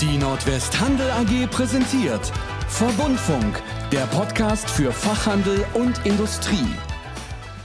Die Nordwest Handel AG präsentiert Verbundfunk, der Podcast für Fachhandel und Industrie.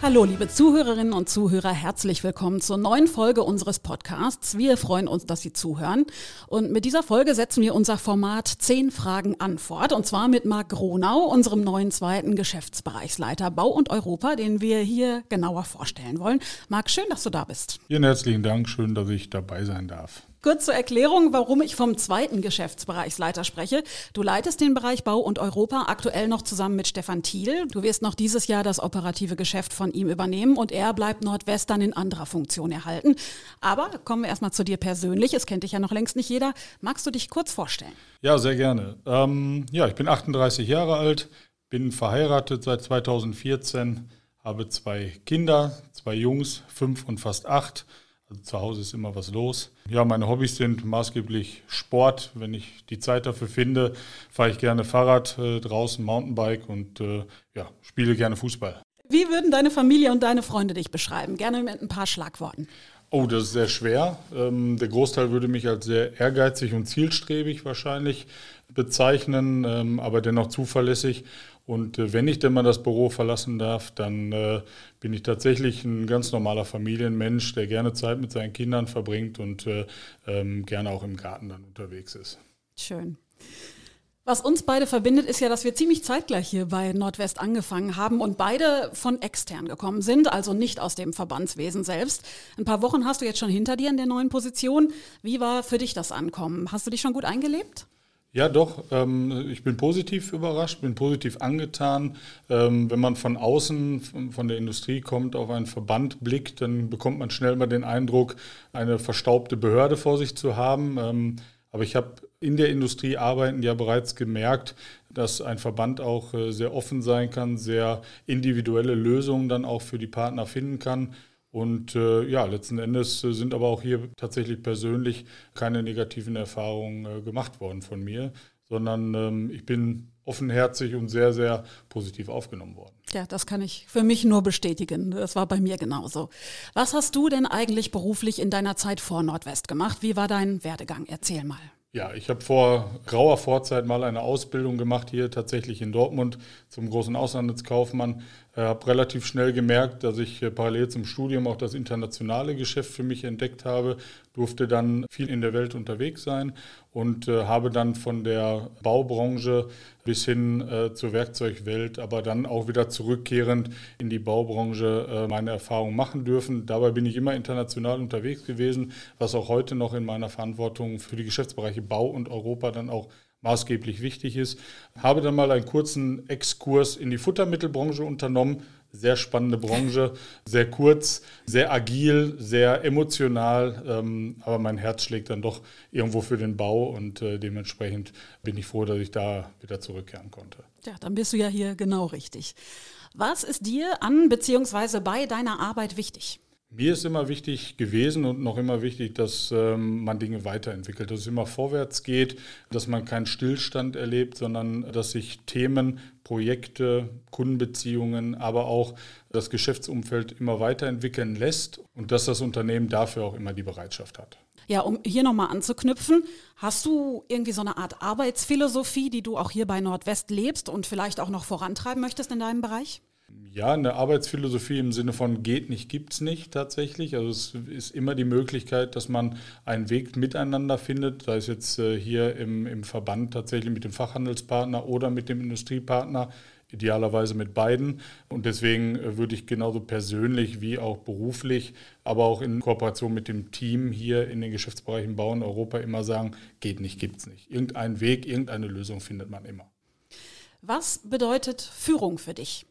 Hallo, liebe Zuhörerinnen und Zuhörer, herzlich willkommen zur neuen Folge unseres Podcasts. Wir freuen uns, dass Sie zuhören. Und mit dieser Folge setzen wir unser Format 10 Fragen Antwort. Und zwar mit Marc Gronau, unserem neuen zweiten Geschäftsbereichsleiter Bau und Europa, den wir hier genauer vorstellen wollen. Marc, schön, dass du da bist. Vielen herzlichen Dank. Schön, dass ich dabei sein darf. Kurz zur Erklärung, warum ich vom zweiten Geschäftsbereichsleiter spreche. Du leitest den Bereich Bau und Europa aktuell noch zusammen mit Stefan Thiel. Du wirst noch dieses Jahr das operative Geschäft von ihm übernehmen und er bleibt Nordwestern in anderer Funktion erhalten. Aber kommen wir erstmal zu dir persönlich. Es kennt dich ja noch längst nicht jeder. Magst du dich kurz vorstellen? Ja, sehr gerne. Ähm, ja, ich bin 38 Jahre alt, bin verheiratet seit 2014, habe zwei Kinder, zwei Jungs, fünf und fast acht. Also zu Hause ist immer was los. Ja, meine Hobbys sind maßgeblich Sport. Wenn ich die Zeit dafür finde, fahre ich gerne Fahrrad äh, draußen, Mountainbike und äh, ja, spiele gerne Fußball. Wie würden deine Familie und deine Freunde dich beschreiben? Gerne mit ein paar Schlagworten. Oh, das ist sehr schwer. Ähm, der Großteil würde mich als sehr ehrgeizig und zielstrebig wahrscheinlich bezeichnen, ähm, aber dennoch zuverlässig. Und äh, wenn ich denn mal das Büro verlassen darf, dann äh, bin ich tatsächlich ein ganz normaler Familienmensch, der gerne Zeit mit seinen Kindern verbringt und äh, ähm, gerne auch im Garten dann unterwegs ist. Schön. Was uns beide verbindet, ist ja, dass wir ziemlich zeitgleich hier bei Nordwest angefangen haben und beide von extern gekommen sind, also nicht aus dem Verbandswesen selbst. Ein paar Wochen hast du jetzt schon hinter dir in der neuen Position. Wie war für dich das Ankommen? Hast du dich schon gut eingelebt? Ja, doch. Ähm, ich bin positiv überrascht, bin positiv angetan. Ähm, wenn man von außen, von der Industrie kommt, auf einen Verband blickt, dann bekommt man schnell mal den Eindruck, eine verstaubte Behörde vor sich zu haben. Ähm, aber ich habe in der Industrie arbeiten ja bereits gemerkt, dass ein Verband auch äh, sehr offen sein kann, sehr individuelle Lösungen dann auch für die Partner finden kann. Und äh, ja, letzten Endes äh, sind aber auch hier tatsächlich persönlich keine negativen Erfahrungen äh, gemacht worden von mir, sondern ähm, ich bin offenherzig und sehr, sehr positiv aufgenommen worden. Ja, das kann ich für mich nur bestätigen. Das war bei mir genauso. Was hast du denn eigentlich beruflich in deiner Zeit vor Nordwest gemacht? Wie war dein Werdegang? Erzähl mal. Ja, ich habe vor grauer Vorzeit mal eine Ausbildung gemacht hier tatsächlich in Dortmund zum großen Auslandskaufmann. Äh, habe relativ schnell gemerkt, dass ich äh, parallel zum Studium auch das internationale Geschäft für mich entdeckt habe, durfte dann viel in der Welt unterwegs sein und äh, habe dann von der Baubranche bis hin äh, zur Werkzeugwelt, aber dann auch wieder zurückkehrend in die Baubranche meine Erfahrungen machen dürfen. Dabei bin ich immer international unterwegs gewesen, was auch heute noch in meiner Verantwortung für die Geschäftsbereiche Bau und Europa dann auch maßgeblich wichtig ist. Habe dann mal einen kurzen Exkurs in die Futtermittelbranche unternommen. Sehr spannende Branche, sehr kurz, sehr agil, sehr emotional, ähm, aber mein Herz schlägt dann doch irgendwo für den Bau und äh, dementsprechend bin ich froh, dass ich da wieder zurückkehren konnte. Ja, dann bist du ja hier genau richtig. Was ist dir an bzw. bei deiner Arbeit wichtig? Mir ist immer wichtig gewesen und noch immer wichtig, dass ähm, man Dinge weiterentwickelt, dass es immer vorwärts geht, dass man keinen Stillstand erlebt, sondern dass sich Themen, Projekte, Kundenbeziehungen, aber auch das Geschäftsumfeld immer weiterentwickeln lässt und dass das Unternehmen dafür auch immer die Bereitschaft hat. Ja, um hier nochmal anzuknüpfen, hast du irgendwie so eine Art Arbeitsphilosophie, die du auch hier bei Nordwest lebst und vielleicht auch noch vorantreiben möchtest in deinem Bereich? Ja, eine Arbeitsphilosophie im Sinne von geht nicht, gibt es nicht tatsächlich. Also es ist immer die Möglichkeit, dass man einen Weg miteinander findet, sei es jetzt äh, hier im, im Verband tatsächlich mit dem Fachhandelspartner oder mit dem Industriepartner, idealerweise mit beiden. Und deswegen äh, würde ich genauso persönlich wie auch beruflich, aber auch in Kooperation mit dem Team hier in den Geschäftsbereichen Bauen Europa immer sagen, geht nicht, gibt es nicht. Irgendeinen Weg, irgendeine Lösung findet man immer. Was bedeutet Führung für dich?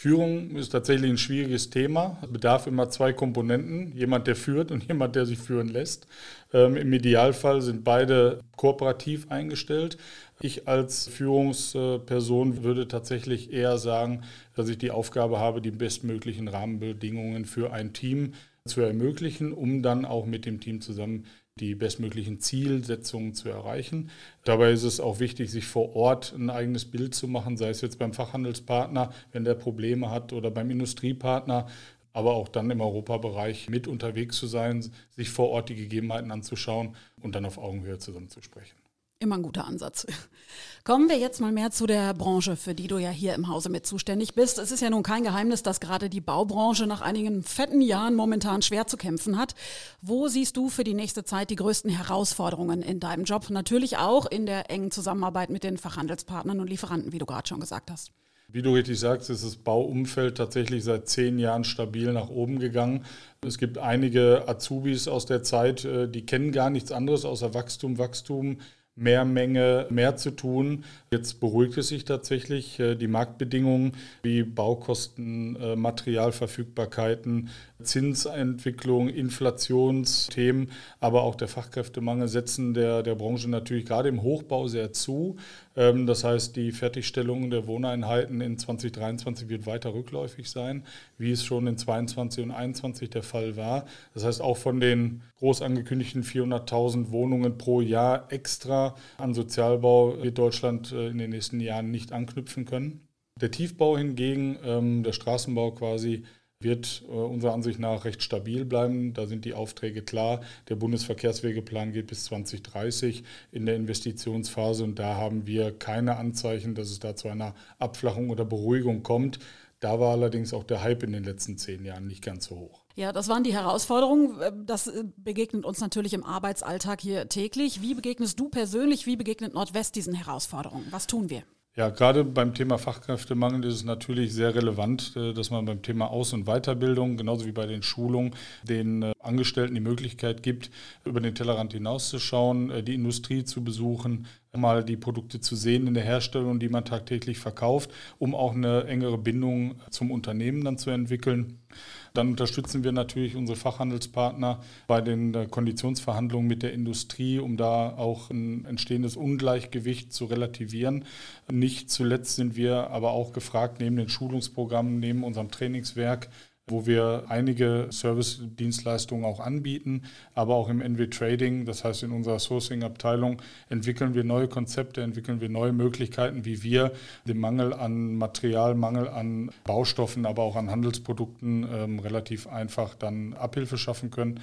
Führung ist tatsächlich ein schwieriges Thema. Es bedarf immer zwei Komponenten. Jemand, der führt und jemand, der sich führen lässt. Ähm, Im Idealfall sind beide kooperativ eingestellt. Ich als Führungsperson würde tatsächlich eher sagen, dass ich die Aufgabe habe, die bestmöglichen Rahmenbedingungen für ein Team zu ermöglichen, um dann auch mit dem Team zusammen die bestmöglichen Zielsetzungen zu erreichen. Dabei ist es auch wichtig, sich vor Ort ein eigenes Bild zu machen, sei es jetzt beim Fachhandelspartner, wenn der Probleme hat, oder beim Industriepartner, aber auch dann im Europabereich mit unterwegs zu sein, sich vor Ort die Gegebenheiten anzuschauen und dann auf Augenhöhe zusammen zu sprechen. Immer ein guter Ansatz. Kommen wir jetzt mal mehr zu der Branche, für die du ja hier im Hause mit zuständig bist. Es ist ja nun kein Geheimnis, dass gerade die Baubranche nach einigen fetten Jahren momentan schwer zu kämpfen hat. Wo siehst du für die nächste Zeit die größten Herausforderungen in deinem Job? Natürlich auch in der engen Zusammenarbeit mit den Fachhandelspartnern und Lieferanten, wie du gerade schon gesagt hast. Wie du richtig sagst, ist das Bauumfeld tatsächlich seit zehn Jahren stabil nach oben gegangen. Es gibt einige Azubis aus der Zeit, äh, die kennen gar nichts anderes außer Wachstum, Wachstum mehr Menge, mehr zu tun. Jetzt beruhigt es sich tatsächlich. Äh, die Marktbedingungen wie Baukosten, äh, Materialverfügbarkeiten, Zinsentwicklung, Inflationsthemen, aber auch der Fachkräftemangel setzen der, der Branche natürlich gerade im Hochbau sehr zu. Ähm, das heißt, die Fertigstellung der Wohneinheiten in 2023 wird weiter rückläufig sein, wie es schon in 2022 und 2021 der Fall war. Das heißt, auch von den groß angekündigten 400.000 Wohnungen pro Jahr extra an Sozialbau wird Deutschland äh, in den nächsten Jahren nicht anknüpfen können. Der Tiefbau hingegen, ähm, der Straßenbau quasi, wird äh, unserer Ansicht nach recht stabil bleiben. Da sind die Aufträge klar. Der Bundesverkehrswegeplan geht bis 2030 in der Investitionsphase und da haben wir keine Anzeichen, dass es da zu einer Abflachung oder Beruhigung kommt. Da war allerdings auch der Hype in den letzten zehn Jahren nicht ganz so hoch. Ja, das waren die Herausforderungen. Das äh, begegnet uns natürlich im Arbeitsalltag hier täglich. Wie begegnest du persönlich, wie begegnet Nordwest diesen Herausforderungen? Was tun wir? Ja, gerade beim Thema Fachkräftemangel ist es natürlich sehr relevant, äh, dass man beim Thema Aus- und Weiterbildung, genauso wie bei den Schulungen, den äh, Angestellten die Möglichkeit gibt, über den Tellerrand hinauszuschauen, äh, die Industrie zu besuchen, mal die Produkte zu sehen in der Herstellung, die man tagtäglich verkauft, um auch eine engere Bindung zum Unternehmen dann zu entwickeln. Dann unterstützen wir natürlich unsere Fachhandelspartner bei den äh, Konditionsverhandlungen mit der Industrie, um da auch ein entstehendes Ungleichgewicht zu relativieren. Nicht zuletzt sind wir aber auch gefragt, neben den Schulungsprogrammen, neben unserem Trainingswerk, wo wir einige Service-Dienstleistungen auch anbieten, aber auch im NW Trading, das heißt in unserer Sourcing-Abteilung, entwickeln wir neue Konzepte, entwickeln wir neue Möglichkeiten, wie wir den Mangel an Material, Mangel an Baustoffen, aber auch an Handelsprodukten ähm, relativ einfach dann Abhilfe schaffen können.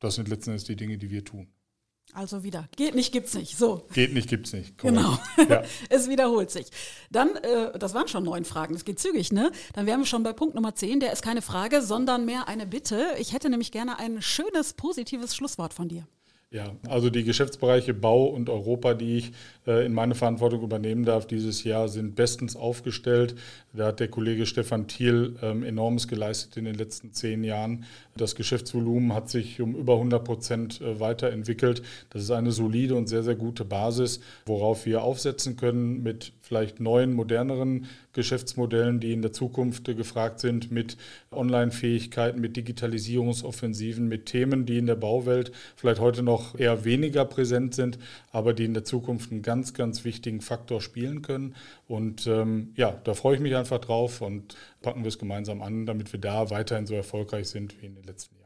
Das sind letzten Endes die Dinge, die wir tun. Also wieder, geht nicht, gibt's nicht. So. Geht nicht, gibt's nicht. Korrekt. Genau. Ja. es wiederholt sich. Dann, äh, das waren schon neun Fragen, das geht zügig, ne? Dann wären wir schon bei Punkt Nummer zehn. Der ist keine Frage, sondern mehr eine Bitte. Ich hätte nämlich gerne ein schönes, positives Schlusswort von dir. Ja, also die Geschäftsbereiche Bau und Europa, die ich äh, in meine Verantwortung übernehmen darf dieses Jahr, sind bestens aufgestellt. Da hat der Kollege Stefan Thiel ähm, enormes geleistet in den letzten zehn Jahren. Das Geschäftsvolumen hat sich um über 100 Prozent äh, weiterentwickelt. Das ist eine solide und sehr, sehr gute Basis, worauf wir aufsetzen können mit vielleicht neuen, moderneren Geschäftsmodellen, die in der Zukunft äh, gefragt sind, mit Online-Fähigkeiten, mit Digitalisierungsoffensiven, mit Themen, die in der Bauwelt vielleicht heute noch eher weniger präsent sind, aber die in der Zukunft einen ganz, ganz wichtigen Faktor spielen können. Und ähm, ja, da freue ich mich einfach drauf und packen wir es gemeinsam an, damit wir da weiterhin so erfolgreich sind wie in den letzten Jahren.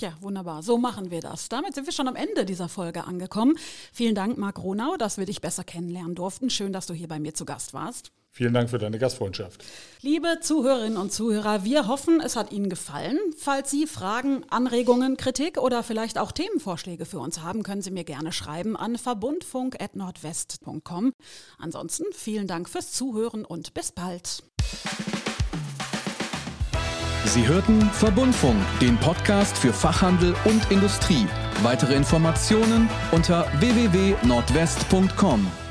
Ja, wunderbar. So machen wir das. Damit sind wir schon am Ende dieser Folge angekommen. Vielen Dank, Marc Ronau, dass wir dich besser kennenlernen durften. Schön, dass du hier bei mir zu Gast warst. Vielen Dank für deine Gastfreundschaft. Liebe Zuhörerinnen und Zuhörer, wir hoffen, es hat Ihnen gefallen. Falls Sie Fragen, Anregungen, Kritik oder vielleicht auch Themenvorschläge für uns haben, können Sie mir gerne schreiben an verbundfunk.nordwest.com. Ansonsten vielen Dank fürs Zuhören und bis bald. Sie hörten Verbundfunk, den Podcast für Fachhandel und Industrie. Weitere Informationen unter www.nordwest.com.